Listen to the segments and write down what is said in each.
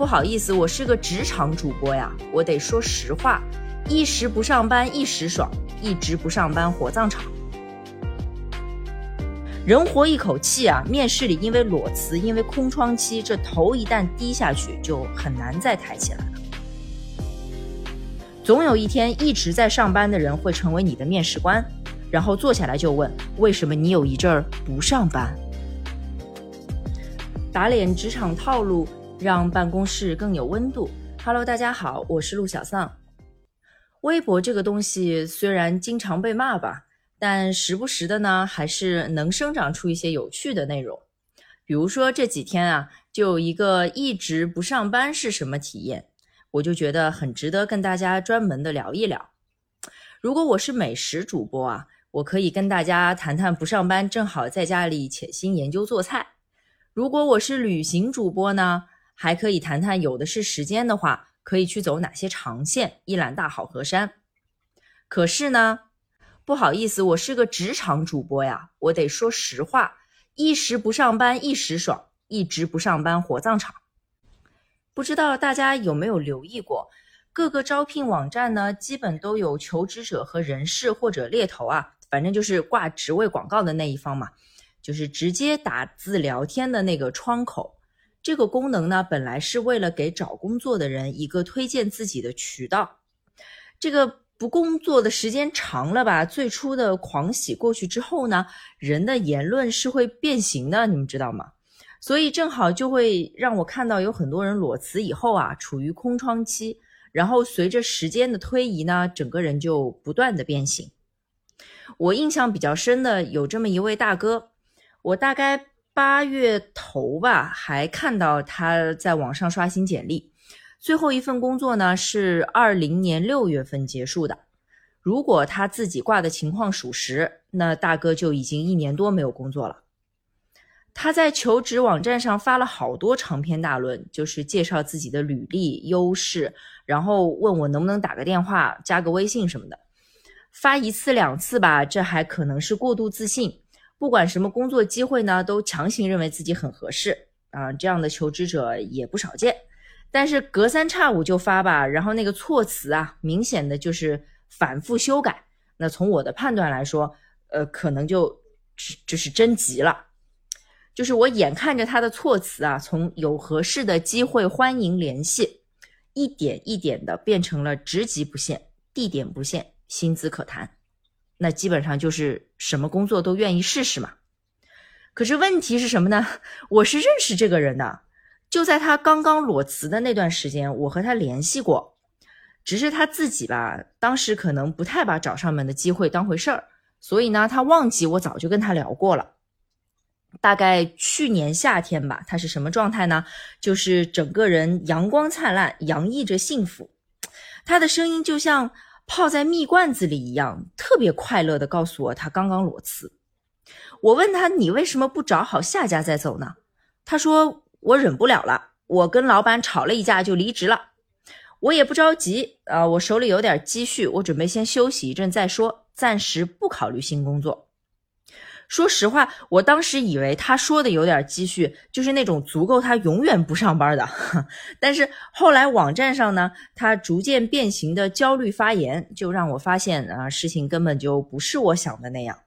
不好意思，我是个职场主播呀，我得说实话，一时不上班一时爽，一直不上班火葬场。人活一口气啊，面试里因为裸辞，因为空窗期，这头一旦低下去，就很难再抬起来了。总有一天，一直在上班的人会成为你的面试官，然后坐下来就问：为什么你有一阵儿不上班？打脸职场套路，让办公室更有温度。Hello，大家好，我是陆小丧。微博这个东西虽然经常被骂吧，但时不时的呢，还是能生长出一些有趣的内容。比如说这几天啊，就有一个一直不上班是什么体验，我就觉得很值得跟大家专门的聊一聊。如果我是美食主播啊，我可以跟大家谈谈不上班，正好在家里潜心研究做菜。如果我是旅行主播呢，还可以谈谈有的是时间的话，可以去走哪些长线，一览大好河山。可是呢，不好意思，我是个职场主播呀，我得说实话，一时不上班一时爽，一直不上班火葬场。不知道大家有没有留意过，各个招聘网站呢，基本都有求职者和人事或者猎头啊，反正就是挂职位广告的那一方嘛。就是直接打字聊天的那个窗口，这个功能呢，本来是为了给找工作的人一个推荐自己的渠道。这个不工作的时间长了吧，最初的狂喜过去之后呢，人的言论是会变形的，你们知道吗？所以正好就会让我看到有很多人裸辞以后啊，处于空窗期，然后随着时间的推移呢，整个人就不断的变形。我印象比较深的有这么一位大哥。我大概八月头吧，还看到他在网上刷新简历。最后一份工作呢是二零年六月份结束的。如果他自己挂的情况属实，那大哥就已经一年多没有工作了。他在求职网站上发了好多长篇大论，就是介绍自己的履历优势，然后问我能不能打个电话、加个微信什么的。发一次两次吧，这还可能是过度自信。不管什么工作机会呢，都强行认为自己很合适啊，这样的求职者也不少见。但是隔三差五就发吧，然后那个措辞啊，明显的就是反复修改。那从我的判断来说，呃，可能就就是真急了。就是我眼看着他的措辞啊，从有合适的机会欢迎联系，一点一点的变成了职级不限、地点不限、薪资可谈。那基本上就是什么工作都愿意试试嘛。可是问题是什么呢？我是认识这个人的，就在他刚刚裸辞的那段时间，我和他联系过。只是他自己吧，当时可能不太把找上门的机会当回事儿，所以呢，他忘记我早就跟他聊过了。大概去年夏天吧，他是什么状态呢？就是整个人阳光灿烂，洋溢着幸福。他的声音就像。泡在蜜罐子里一样，特别快乐的告诉我他刚刚裸辞。我问他你为什么不找好下家再走呢？他说我忍不了了，我跟老板吵了一架就离职了。我也不着急啊，我手里有点积蓄，我准备先休息一阵再说，暂时不考虑新工作。说实话，我当时以为他说的有点积蓄，就是那种足够他永远不上班的。但是后来网站上呢，他逐渐变形的焦虑发言，就让我发现啊，事情根本就不是我想的那样。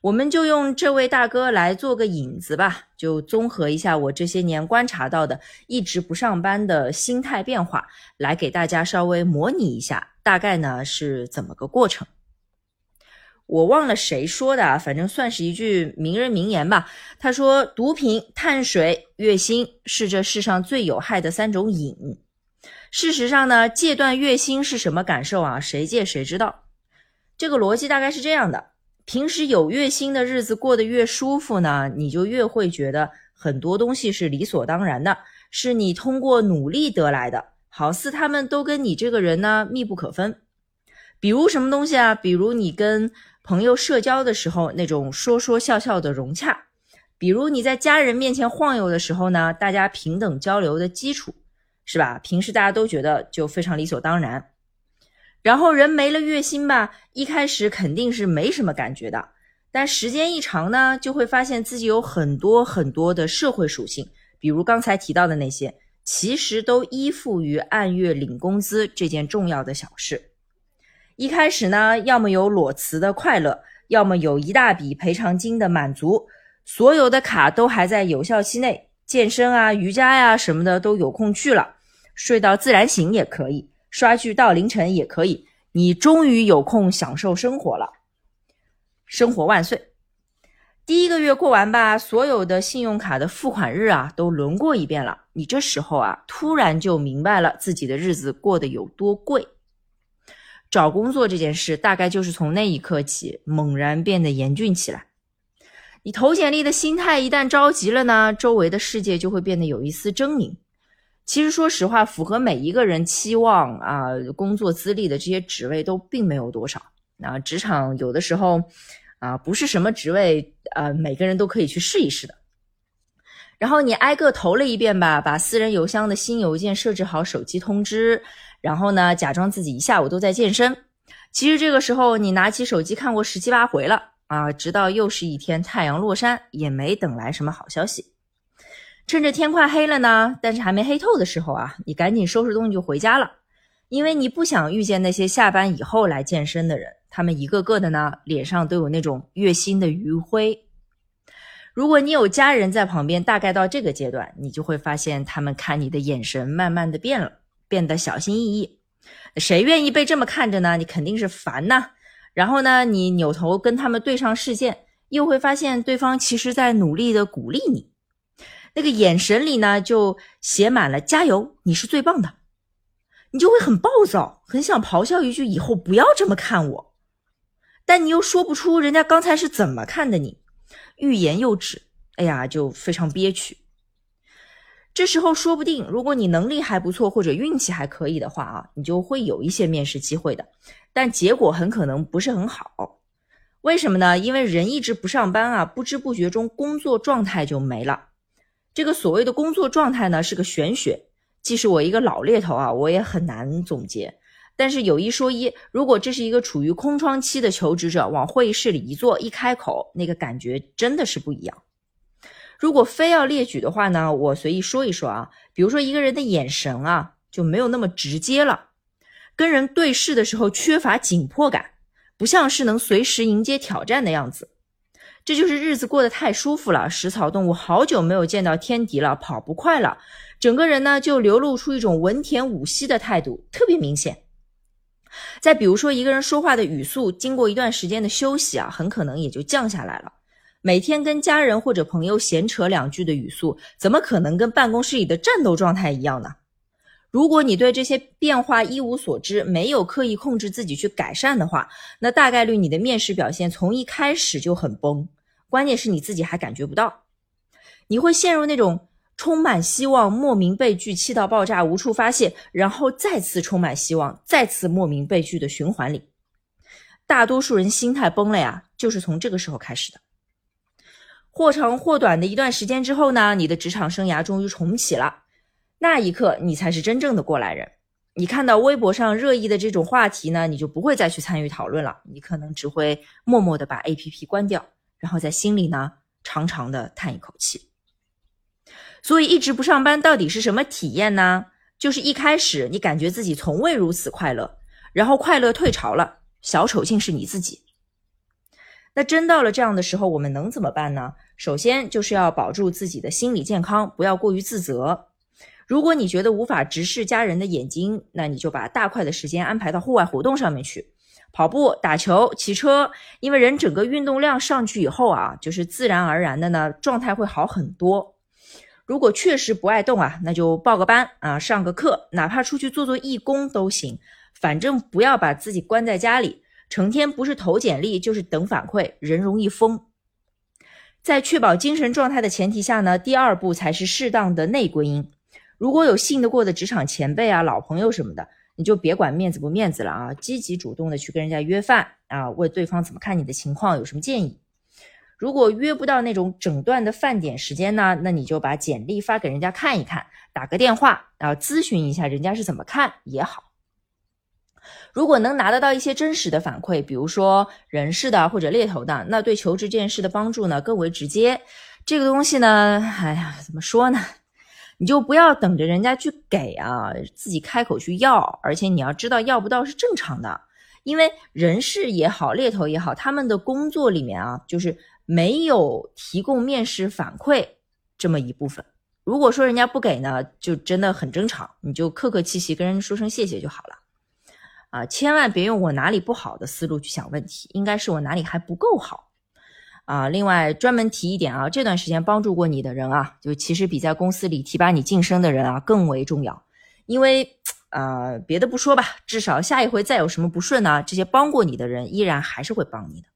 我们就用这位大哥来做个引子吧，就综合一下我这些年观察到的一直不上班的心态变化，来给大家稍微模拟一下，大概呢是怎么个过程。我忘了谁说的，反正算是一句名人名言吧。他说：“毒品、碳水、月薪是这世上最有害的三种瘾。”事实上呢，戒断月薪是什么感受啊？谁戒谁知道。这个逻辑大概是这样的：平时有月薪的日子过得越舒服呢，你就越会觉得很多东西是理所当然的，是你通过努力得来的，好似他们都跟你这个人呢密不可分。比如什么东西啊？比如你跟朋友社交的时候，那种说说笑笑的融洽；比如你在家人面前晃悠的时候呢，大家平等交流的基础，是吧？平时大家都觉得就非常理所当然。然后人没了月薪吧，一开始肯定是没什么感觉的，但时间一长呢，就会发现自己有很多很多的社会属性，比如刚才提到的那些，其实都依附于按月领工资这件重要的小事。一开始呢，要么有裸辞的快乐，要么有一大笔赔偿金的满足，所有的卡都还在有效期内，健身啊、瑜伽呀什么的都有空去了，睡到自然醒也可以，刷剧到凌晨也可以，你终于有空享受生活了，生活万岁！第一个月过完吧，所有的信用卡的付款日啊都轮过一遍了，你这时候啊突然就明白了自己的日子过得有多贵。找工作这件事，大概就是从那一刻起猛然变得严峻起来。你投简历的心态一旦着急了呢，周围的世界就会变得有一丝狰狞。其实说实话，符合每一个人期望啊，工作资历的这些职位都并没有多少。那职场有的时候啊，不是什么职位呃，每个人都可以去试一试的。然后你挨个投了一遍吧，把私人邮箱的新邮件设置好手机通知。然后呢，假装自己一下午都在健身，其实这个时候你拿起手机看过十七八回了啊，直到又是一天太阳落山，也没等来什么好消息。趁着天快黑了呢，但是还没黑透的时候啊，你赶紧收拾东西就回家了，因为你不想遇见那些下班以后来健身的人，他们一个个的呢，脸上都有那种月薪的余晖。如果你有家人在旁边，大概到这个阶段，你就会发现他们看你的眼神慢慢的变了。变得小心翼翼，谁愿意被这么看着呢？你肯定是烦呐。然后呢，你扭头跟他们对上视线，又会发现对方其实在努力的鼓励你，那个眼神里呢就写满了加油，你是最棒的。你就会很暴躁，很想咆哮一句以后不要这么看我，但你又说不出人家刚才是怎么看的你，欲言又止，哎呀，就非常憋屈。这时候说不定，如果你能力还不错或者运气还可以的话啊，你就会有一些面试机会的，但结果很可能不是很好。为什么呢？因为人一直不上班啊，不知不觉中工作状态就没了。这个所谓的工作状态呢，是个玄学，即使我一个老猎头啊，我也很难总结。但是有一说一，如果这是一个处于空窗期的求职者，往会议室里一坐，一开口，那个感觉真的是不一样。如果非要列举的话呢，我随意说一说啊。比如说一个人的眼神啊，就没有那么直接了，跟人对视的时候缺乏紧迫感，不像是能随时迎接挑战的样子。这就是日子过得太舒服了，食草动物好久没有见到天敌了，跑不快了，整个人呢就流露出一种文田武息的态度，特别明显。再比如说一个人说话的语速，经过一段时间的休息啊，很可能也就降下来了。每天跟家人或者朋友闲扯两句的语速，怎么可能跟办公室里的战斗状态一样呢？如果你对这些变化一无所知，没有刻意控制自己去改善的话，那大概率你的面试表现从一开始就很崩。关键是你自己还感觉不到，你会陷入那种充满希望、莫名被拒、气到爆炸、无处发泄，然后再次充满希望、再次莫名被拒的循环里。大多数人心态崩了呀，就是从这个时候开始的。或长或短的一段时间之后呢，你的职场生涯终于重启了。那一刻，你才是真正的过来人。你看到微博上热议的这种话题呢，你就不会再去参与讨论了。你可能只会默默的把 APP 关掉，然后在心里呢长长的叹一口气。所以，一直不上班到底是什么体验呢？就是一开始你感觉自己从未如此快乐，然后快乐退潮了，小丑竟是你自己。那真到了这样的时候，我们能怎么办呢？首先就是要保住自己的心理健康，不要过于自责。如果你觉得无法直视家人的眼睛，那你就把大块的时间安排到户外活动上面去，跑步、打球、骑车。因为人整个运动量上去以后啊，就是自然而然的呢，状态会好很多。如果确实不爱动啊，那就报个班啊，上个课，哪怕出去做做义工都行，反正不要把自己关在家里。成天不是投简历就是等反馈，人容易疯。在确保精神状态的前提下呢，第二步才是适当的内归因。如果有信得过的职场前辈啊、老朋友什么的，你就别管面子不面子了啊，积极主动的去跟人家约饭啊，问对方怎么看你的情况，有什么建议。如果约不到那种整段的饭点时间呢，那你就把简历发给人家看一看，打个电话啊，咨询一下人家是怎么看也好。如果能拿得到一些真实的反馈，比如说人事的或者猎头的，那对求职这件事的帮助呢更为直接。这个东西呢，哎呀，怎么说呢？你就不要等着人家去给啊，自己开口去要。而且你要知道，要不到是正常的，因为人事也好，猎头也好，他们的工作里面啊，就是没有提供面试反馈这么一部分。如果说人家不给呢，就真的很正常，你就客客气气跟人说声谢谢就好了。啊，千万别用我哪里不好的思路去想问题，应该是我哪里还不够好。啊，另外专门提一点啊，这段时间帮助过你的人啊，就其实比在公司里提拔你晋升的人啊更为重要。因为呃，别的不说吧，至少下一回再有什么不顺呢，这些帮过你的人依然还是会帮你的。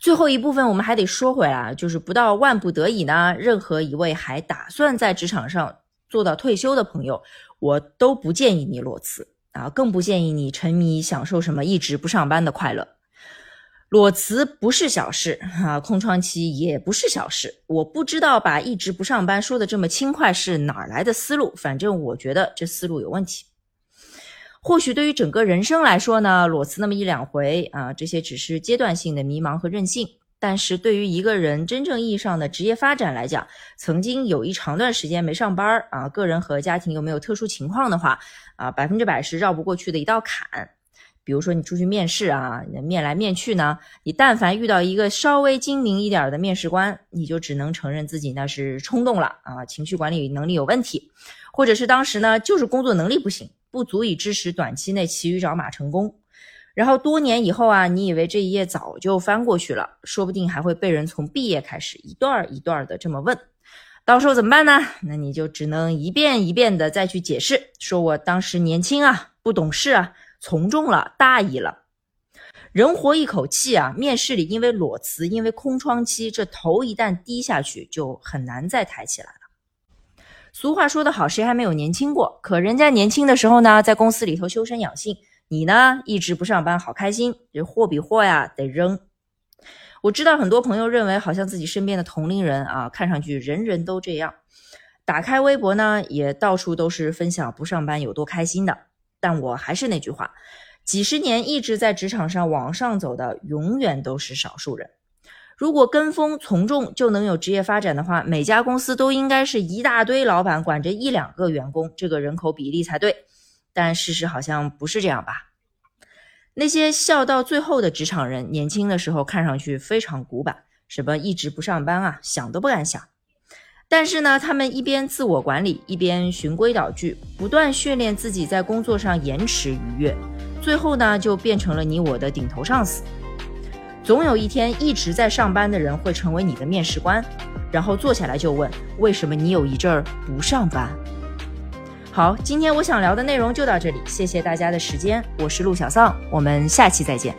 最后一部分我们还得说回来，就是不到万不得已呢，任何一位还打算在职场上做到退休的朋友，我都不建议你裸辞啊，更不建议你沉迷享受什么一直不上班的快乐。裸辞不是小事啊，空窗期也不是小事。我不知道把一直不上班说的这么轻快是哪儿来的思路，反正我觉得这思路有问题。或许对于整个人生来说呢，裸辞那么一两回啊，这些只是阶段性的迷茫和任性。但是对于一个人真正意义上的职业发展来讲，曾经有一长段时间没上班啊，个人和家庭又没有特殊情况的话啊，百分之百是绕不过去的一道坎。比如说你出去面试啊，面来面去呢，你但凡遇到一个稍微精明一点的面试官，你就只能承认自己那是冲动了啊，情绪管理能力有问题，或者是当时呢就是工作能力不行，不足以支持短期内骑驴找马成功。然后多年以后啊，你以为这一页早就翻过去了，说不定还会被人从毕业开始一段一段的这么问，到时候怎么办呢？那你就只能一遍一遍的再去解释，说我当时年轻啊，不懂事啊。从众了，大意了，人活一口气啊！面试里因为裸辞，因为空窗期，这头一旦低下去，就很难再抬起来了。俗话说得好，谁还没有年轻过？可人家年轻的时候呢，在公司里头修身养性，你呢一直不上班，好开心。这货比货呀，得扔。我知道很多朋友认为，好像自己身边的同龄人啊，看上去人人都这样。打开微博呢，也到处都是分享不上班有多开心的。但我还是那句话，几十年一直在职场上往上走的，永远都是少数人。如果跟风从众就能有职业发展的话，每家公司都应该是一大堆老板管着一两个员工，这个人口比例才对。但事实好像不是这样吧？那些笑到最后的职场人，年轻的时候看上去非常古板，什么一直不上班啊，想都不敢想。但是呢，他们一边自我管理，一边循规蹈矩，不断训练自己在工作上延迟愉悦，最后呢，就变成了你我的顶头上司。总有一天，一直在上班的人会成为你的面试官，然后坐下来就问：为什么你有一阵儿不上班？好，今天我想聊的内容就到这里，谢谢大家的时间，我是陆小丧，我们下期再见。